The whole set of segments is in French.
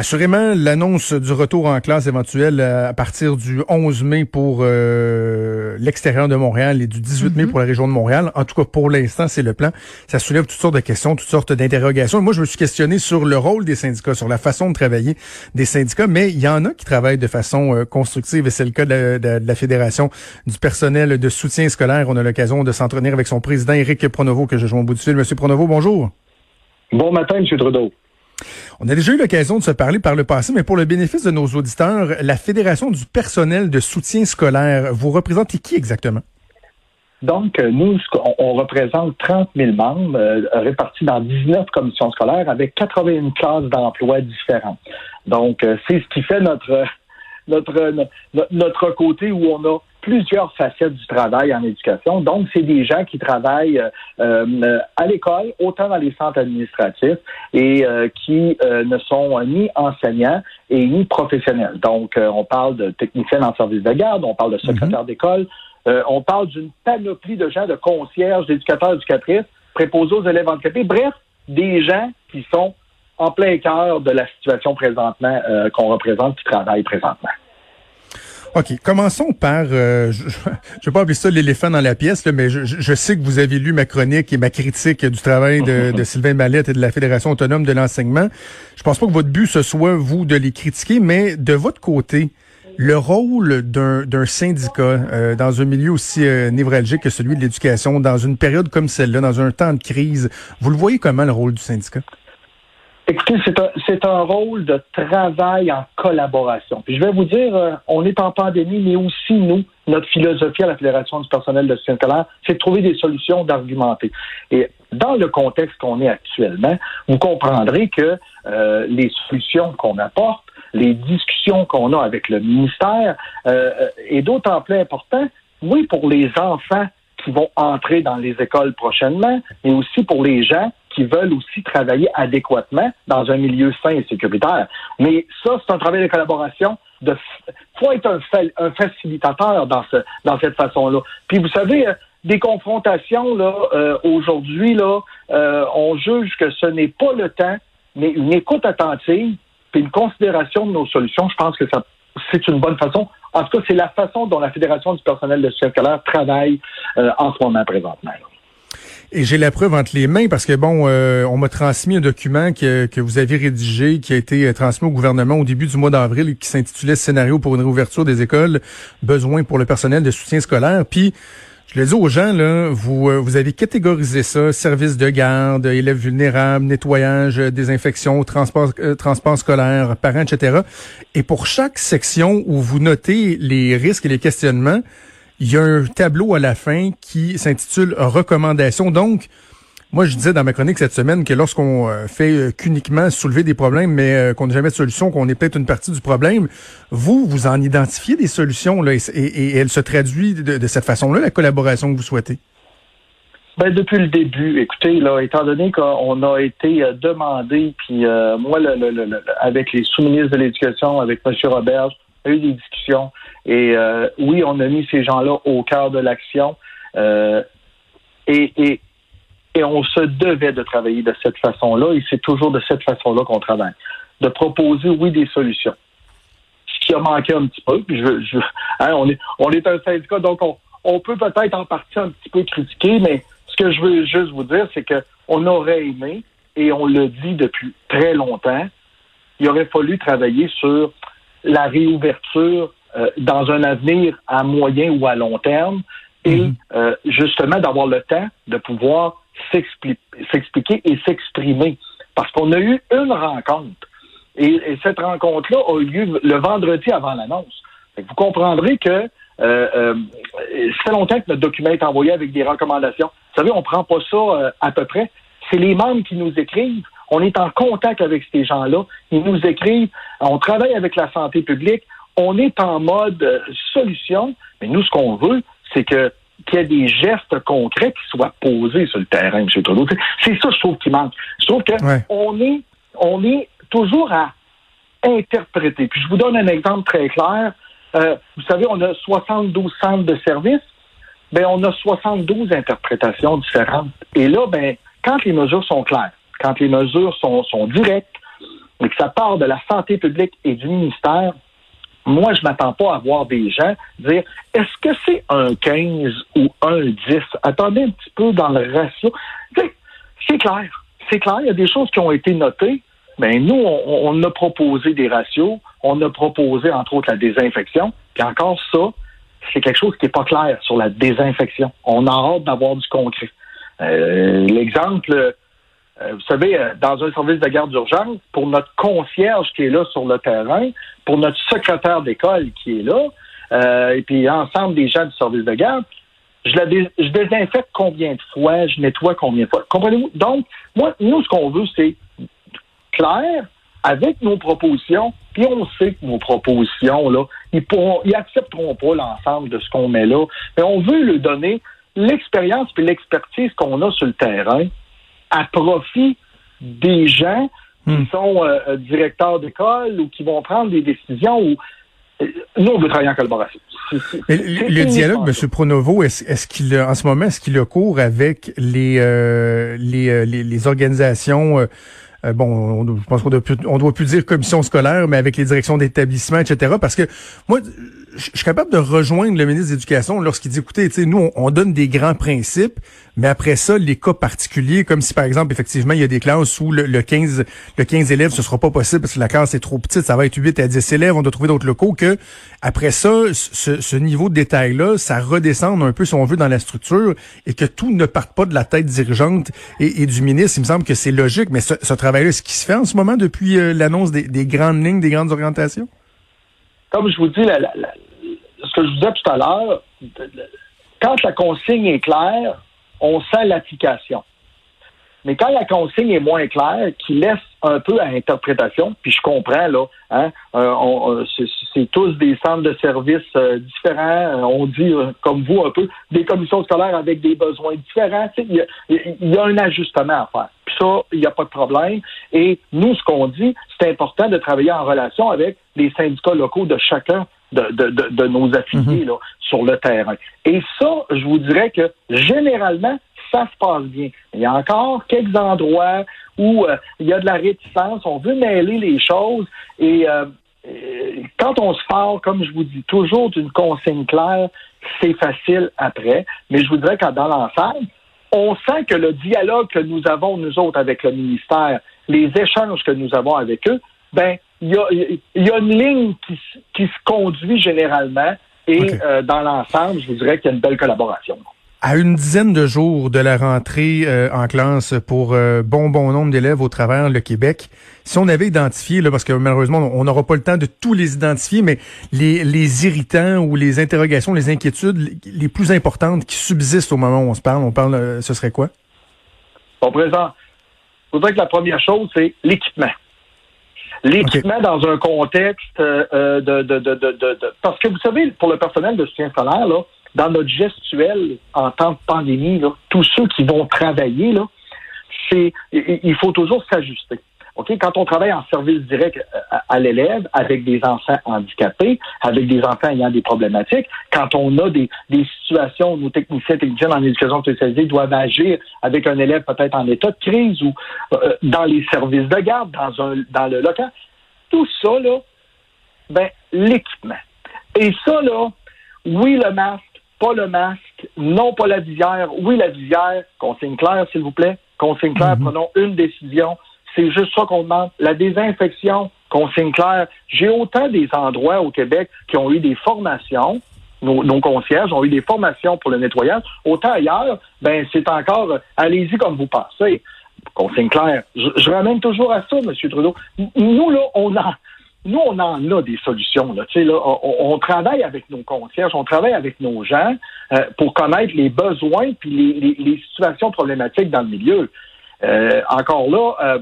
Assurément, l'annonce du retour en classe éventuelle euh, à partir du 11 mai pour euh, l'extérieur de Montréal et du 18 mai pour la région de Montréal. En tout cas, pour l'instant, c'est le plan. Ça soulève toutes sortes de questions, toutes sortes d'interrogations. Moi, je me suis questionné sur le rôle des syndicats, sur la façon de travailler des syndicats, mais il y en a qui travaillent de façon euh, constructive et c'est le cas de, de, de, la Fédération du personnel de soutien scolaire. On a l'occasion de s'entretenir avec son président, Éric Pronovo, que je joins au bout du fil. Monsieur Pronovo, bonjour. Bon matin, Monsieur Trudeau. On a déjà eu l'occasion de se parler par le passé, mais pour le bénéfice de nos auditeurs, la Fédération du personnel de soutien scolaire, vous représentez qui exactement? Donc, euh, nous, on représente 30 000 membres euh, répartis dans 19 commissions scolaires avec 81 classes d'emploi différentes. Donc, euh, c'est ce qui fait notre, notre, notre côté où on a plusieurs facettes du travail en éducation. Donc, c'est des gens qui travaillent euh, à l'école, autant dans les centres administratifs, et euh, qui euh, ne sont ni enseignants et ni professionnels. Donc, on parle de techniciens en service de garde, on parle de secrétaires d'école, on parle d'une panoplie de gens, de concierges, d'éducateurs, éducatrices, préposés aux élèves handicapés, bref, des gens qui sont en plein cœur de la situation présentement qu'on représente, qui travaillent présentement. OK. Commençons par, euh, je ne vais pas appeler ça l'éléphant dans la pièce, là, mais je, je, sais que vous avez lu ma chronique et ma critique du travail de, de Sylvain Mallette et de la Fédération autonome de l'enseignement. Je pense pas que votre but ce soit, vous, de les critiquer, mais de votre côté, le rôle d'un syndicat euh, dans un milieu aussi euh, névralgique que celui de l'éducation, dans une période comme celle-là, dans un temps de crise, vous le voyez comment, le rôle du syndicat? Écoutez, c'est un, un rôle de travail en collaboration. Puis je vais vous dire, euh, on est en pandémie, mais aussi nous, notre philosophie à la Fédération du personnel de scolaire, c'est de trouver des solutions, d'argumenter. Et dans le contexte qu'on est actuellement, vous comprendrez que euh, les solutions qu'on apporte, les discussions qu'on a avec le ministère, euh, est d'autant plus important, oui, pour les enfants qui vont entrer dans les écoles prochainement, mais aussi pour les gens qui veulent aussi travailler adéquatement dans un milieu sain et sécuritaire. Mais ça, c'est un travail de collaboration. De faut être un, un facilitateur dans ce dans cette façon-là. Puis vous savez, euh, des confrontations là euh, aujourd'hui là, euh, on juge que ce n'est pas le temps, mais une écoute attentive puis une considération de nos solutions. Je pense que ça c'est une bonne façon. En tout cas, c'est la façon dont la Fédération du personnel de scolaire travaille en ce moment présentement. Et j'ai la preuve entre les mains parce que bon, euh, on m'a transmis un document que, que vous avez rédigé, qui a été euh, transmis au gouvernement au début du mois d'avril, qui s'intitulait Scénario pour une réouverture des écoles, besoin pour le personnel de soutien scolaire. Puis je le dis aux gens, là, vous, euh, vous avez catégorisé ça, services de garde, élèves vulnérables, nettoyage, désinfection, transport, transport scolaire, parents, etc. Et pour chaque section où vous notez les risques et les questionnements, il y a un tableau à la fin qui s'intitule Recommandations. Donc, moi, je disais dans ma chronique cette semaine que lorsqu'on euh, fait euh, qu'uniquement soulever des problèmes, mais euh, qu'on n'a jamais de solution, qu'on est peut-être une partie du problème, vous, vous en identifiez des solutions là, et, elle se traduit de, cette façon-là, la collaboration que vous souhaitez? Ben, depuis le début, écoutez, là, étant donné qu'on a été demandé, puis moi, le, avec les sous-ministres de l'Éducation, avec M. Robert, eu des discussions. Et euh, oui, on a mis ces gens-là au cœur de l'action. Euh, et, et, on se devait de travailler de cette façon-là. Et c'est toujours de cette façon-là qu'on travaille. De proposer, oui, des solutions. Ce qui a manqué un petit peu. Je, hein, on, est, on est un syndicat, donc on, on peut peut-être en partie un petit peu critiquer, mais ce que je veux juste vous dire, c'est que on aurait aimé, et on le dit depuis très longtemps, il aurait fallu travailler sur la réouverture euh, dans un avenir à moyen ou à long terme et mhm. euh, justement d'avoir le temps de pouvoir s'expliquer et s'exprimer. Parce qu'on a eu une rencontre et, cette rencontre-là a eu lieu le vendredi avant l'annonce. Vous comprendrez que euh, euh, ça fait longtemps que notre document est envoyé avec des recommandations. Vous savez, on prend pas ça à peu près. C'est les membres qui nous écrivent. On est en contact avec ces gens-là. Ils nous écrivent. On travaille avec la santé publique. On est en mode euh, solution. Mais nous, ce qu'on veut, c'est que qu'il y ait des gestes concrets qui soient posés sur le terrain, M. Trudeau. C'est ça, je trouve, qui manque. Je trouve qu'on est, on est toujours à interpréter. Puis je vous donne un exemple très clair. euh, vous savez, on a 72 centres de services, ben on a 72 interprétations différentes. Et là, ben, quand les mesures sont claires, quand les mesures sont, sont directes, et que ça part de la santé publique et du ministère, moi, je m'attends pas à voir des gens dire est-ce que c'est un 15 ou un 10? Attendez un petit peu dans le ratio. C'est clair. C'est clair. Il y a des choses qui ont été notées. Mais nous, on, on, a proposé des ratios. On a proposé, entre autres, la désinfection. Puis encore ça, c'est quelque chose qui n'est pas clair sur la désinfection. On a hâte d'avoir du concret. Euh, l'exemple, vous savez, euh, dans un service de garde d'urgence, pour notre concierge qui est là sur le terrain, pour notre secrétaire d'école qui est là, euh, et puis ensemble des gens du service de garde, je désinfecte combien de fois, je nettoie combien de fois. Comprenez-vous? Donc, moi, nous, ce qu'on veut, c'est clair avec nos propositions, puis on sait que nos propositions, là, ils pourront, ils accepteront pas l'ensemble de ce qu'on met là, mais on veut leur donner l'expérience puis l'expertise qu'on a sur le terrain à profit des gens qui hmm. sont euh, euh, directeurs d'école ou qui vont prendre des décisions ou euh, nous, on veut travailler en collaboration. le, dialogue, M. Pronovo, est-ce, qu'il en ce moment, est-ce qu'il a cours avec les, les, les, organisations bon, je pense qu'on doit plus, on doit plus dire commission scolaire, mais avec les directions d'établissement, etc. Parce que moi, je suis capable de rejoindre le ministre de l'Éducation lorsqu'il dit, écoutez, nous, on, donne des grands principes, mais après ça, les cas particuliers, comme si, par exemple, effectivement, il y a des classes où le, 15 le 15 élèves, ce sera pas possible parce que la classe est trop petite, ça va être 8 à 10 élèves, on doit trouver d'autres locaux, que après ça, ce, niveau de détail-là, ça redescende un peu, si on veut, dans la structure et que tout ne parte pas de la tête dirigeante et, du ministre. Il me semble que c'est logique, mais ce, travail-là, ce qui se fait en ce moment depuis euh, l'annonce des, des grandes lignes, des grandes orientations? comme je vous dis, la, que je vous disais tout à l'heure, quand la consigne est claire, on sent l'application. Mais quand la consigne est moins claire, qui laisse un peu à interprétation, puis je comprends, là, hein, euh, c'est tous des centres de services euh, différents, on dit, euh, comme vous, un peu, des commissions scolaires avec des besoins différents. Il y, a un ajustement à faire. Puis ça, il n'y a pas de problème. Et nous, ce qu'on dit, c'est important de travailler en relation avec les syndicats locaux de chacun de, de, de, nos affiliés mhm. là, sur le terrain. Et ça, je vous dirais que généralement, ça se passe bien. Il y a encore quelques endroits où euh, il y a de la réticence, on veut mêler les choses et euh, quand on se parle, comme je vous dis, toujours d'une consigne claire, c'est facile après. Mais je vous dirais que dans l'ensemble, on sent que le dialogue que nous avons, nous autres, avec le ministère, les échanges que nous avons avec eux, ben, il y a, une ligne qui, qui se conduit généralement et euh, dans l'ensemble, je vous dirais qu'il y a une belle collaboration. À une dizaine de jours de la rentrée euh, en classe pour euh, bon bon nombre d'élèves au travers le Québec, si on avait identifié, là, parce que malheureusement on n'aura pas le temps de tous les identifier, mais les, les irritants ou les interrogations, les inquiétudes les plus importantes qui subsistent au moment où on se parle, on parle, ce serait quoi? Au présent, je voudrais que la première chose, c'est l'équipement. L'équipement dans un contexte euh, de, de, de, de, Parce que vous savez, pour le personnel de soutien scolaire, là, dans notre gestuelle en temps de pandémie, là, tous ceux qui vont travailler, là, c'est il faut toujours s'ajuster. OK? Quand on travaille en service direct euh, à, l'élève avec des enfants handicapés, avec des enfants ayant des problématiques, quand on a des, des situations où nos techniciens techniciens en éducation spécialisée doivent agir avec un élève peut-être en état de crise ou euh, dans les services de garde, dans un dans le local, tout ça, là, ben, l'équipement. Et ça, là, oui, le masque, pas le masque, non pas la visière, oui, la visière, consigne claire, s'il vous plaît, consigne claire, mm-hmm. prenons une décision, c'est juste ça qu'on demande. La désinfection, consigne claire. J'ai autant des endroits au Québec qui ont eu des formations, nos, concierges ont eu des formations pour le nettoyage. Autant ailleurs, ben c'est encore euh, allez-y comme vous pensez. Consigne claire. Je, ramène toujours à ça, M. Trudeau. Nous, là, on nous, on en a des solutions. Là. On, travaille avec nos concierges, on travaille avec nos gens euh, pour connaître les besoins puis les, les, situations problématiques dans le milieu. Euh, encore là,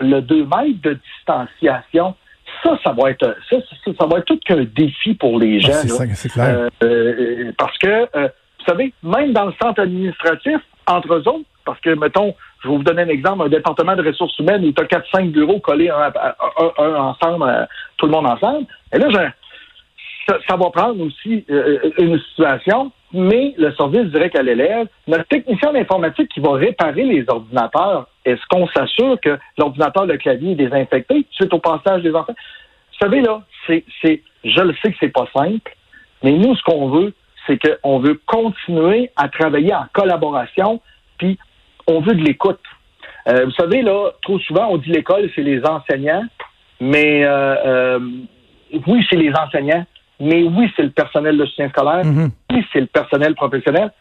le 2 mètres de distanciation, ça, ça va être ça, ça, va être tout qu'un défi pour les ah, gens. c'est clair. Euh, euh, parce que, euh, vous savez, même dans le centre administratif, entre eux autres, parce que, mettons, je vais vous donner un exemple, un département de ressources humaines où tu as 4-5 bureaux collés un, ensemble, tout le monde ensemble. Et là, ça, va prendre aussi euh, une situation, mais le service direct à l'élève, notre technicien d'informatique qui va réparer les ordinateurs, est-ce qu'on s'assure que l'ordinateur, le clavier est désinfecté suite au passage des enfants? Vous savez, là, c'est, c'est, je le sais que c'est pas simple, mais nous, ce qu'on veut, c'est qu'on veut continuer à travailler en collaboration, puis on veut de l'écoute. Euh, vous savez, là, trop souvent, on dit l'école, c'est les enseignants, mais euh, euh, oui, c'est les enseignants, mais oui, c'est le personnel de soutien scolaire, mm-hmm. oui, c'est le personnel professionnel,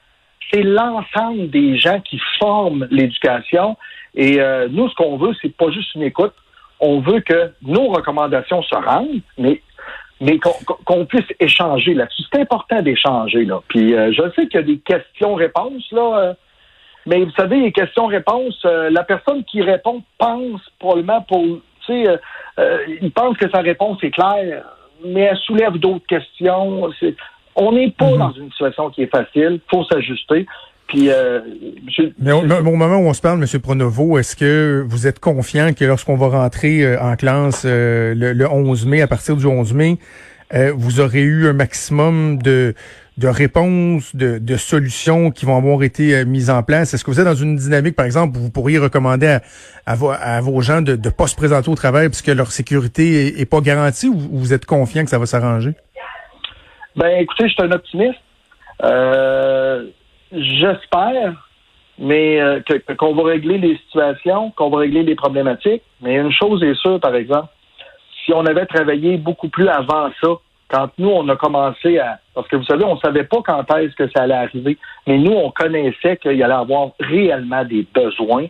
c'est l'ensemble des gens qui forment l'éducation. Et nous, ce qu'on veut, c'est pas juste une écoute. On veut que nos recommandations se rendent, mais mais qu'on puisse échanger là-dessus. C'est important d'échanger là. Puis je sais qu'il y a des questions-réponses là. mais vous savez, les questions-réponses, la personne qui répond pense probablement pour tu sais, euh, il pense que sa réponse est claire, mais elle soulève d'autres questions. on n'est pas mhm. dans une situation qui est facile. Il faut s'ajuster. Puis, euh, Mais au, moment où on se parle, M. Pronovo, est-ce que vous êtes confiant que lorsqu'on va rentrer euh, en classe le, 11 mai, à partir du 11 mai, vous aurez eu un maximum de, de réponses, de, solutions qui vont avoir été euh, mises en place? Est-ce que vous êtes dans une dynamique, par exemple, où vous pourriez recommander à, à, vos gens de ne pas se présenter au travail puisque leur sécurité est, pas garantie ou vous êtes confiant que ça va s'arranger? Ben, écoutez, je suis un optimiste. Euh, J'espère, mais euh, qu'on va régler les situations, qu'on va régler les problématiques. Mais une chose est sûre, par exemple, si on avait travaillé beaucoup plus avant ça, quand nous, on a commencé à... Parce que vous savez, on ne savait pas quand est-ce que ça allait arriver, mais nous, on connaissait qu'il allait avoir réellement des besoins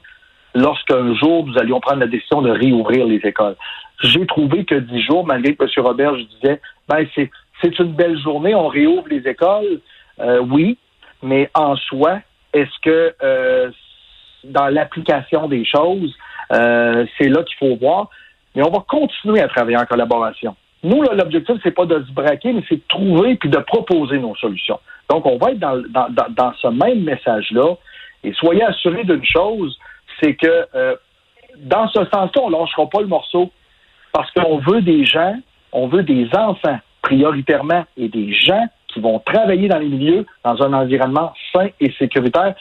lorsqu'un jour, nous allions prendre la décision de réouvrir les écoles. J'ai trouvé que dix jours, malgré que M. Robert, je disais, ben, c'est, c'est une belle journée, on réouvre les écoles. Euh, oui, mais en soi, est-ce que euh, dans l'application des choses, euh, c'est là qu'il faut voir. Mais on va continuer à travailler en collaboration. Nous, l'objectif, c'est pas de se braquer, mais c'est de trouver puis de proposer nos solutions. Donc, on va être dans, dans, dans, ce même message-là. Et soyez assurés d'une chose, c'est que euh, dans ce sens-là, on ne lâchera pas le morceau parce qu'on veut des gens, on veut des enfants prioritairement et des gens qui vont travailler dans les milieux dans un environnement sain et sécuritaire.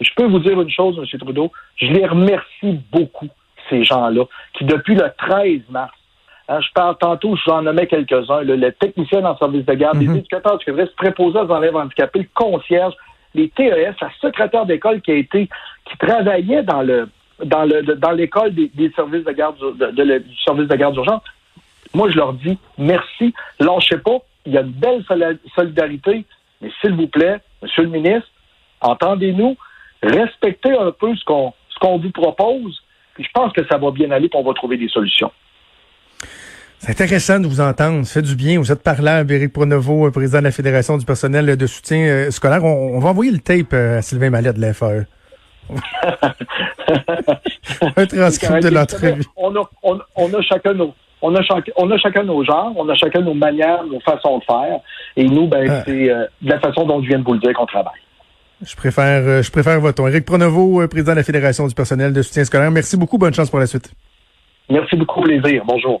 Je peux vous dire une chose, M. Trudeau, je les remercie beaucoup, ces gens-là, qui depuis le 13 mars Hein, je parle tantôt, je vous en nommais quelques-uns. Le, technicien en service de garde, les éducateurs du février, préposés aux élèves handicapés, le concierge, les TES, la secrétaire d'école qui a été, qui travaillait dans le dans le dans l'école des, services de garde de, du service de garde d'urgence. Moi, je leur dis merci, lâchez pas. Il y a une belle solidarité, mais s'il vous plaît, Monsieur le ministre, entendez-nous, respectez un peu ce qu'on ce qu'on vous propose. Puis je pense que ça va bien aller, pour on va trouver des solutions. C'est intéressant de vous entendre. Ça fait du bien. Vous êtes parlant, Éric Pronovo, président de la Fédération du personnel de soutien euh, scolaire. On, va envoyer le tape euh, à Sylvain Mallet de l'FAE. Un transcript de l'entrevue. On a, on, a chacun nos, on a, on a chacun nos genres, on a chacun nos manières, nos façons de faire. Et nous, ben, ah. c'est euh, de la façon dont je viens de vous le dire qu'on travaille. Je préfère, je préfère votre ton. Éric Pronovo, président de la Fédération du personnel de soutien scolaire. Merci beaucoup. Bonne chance pour la suite. Merci beaucoup, plaisir. Bonjour.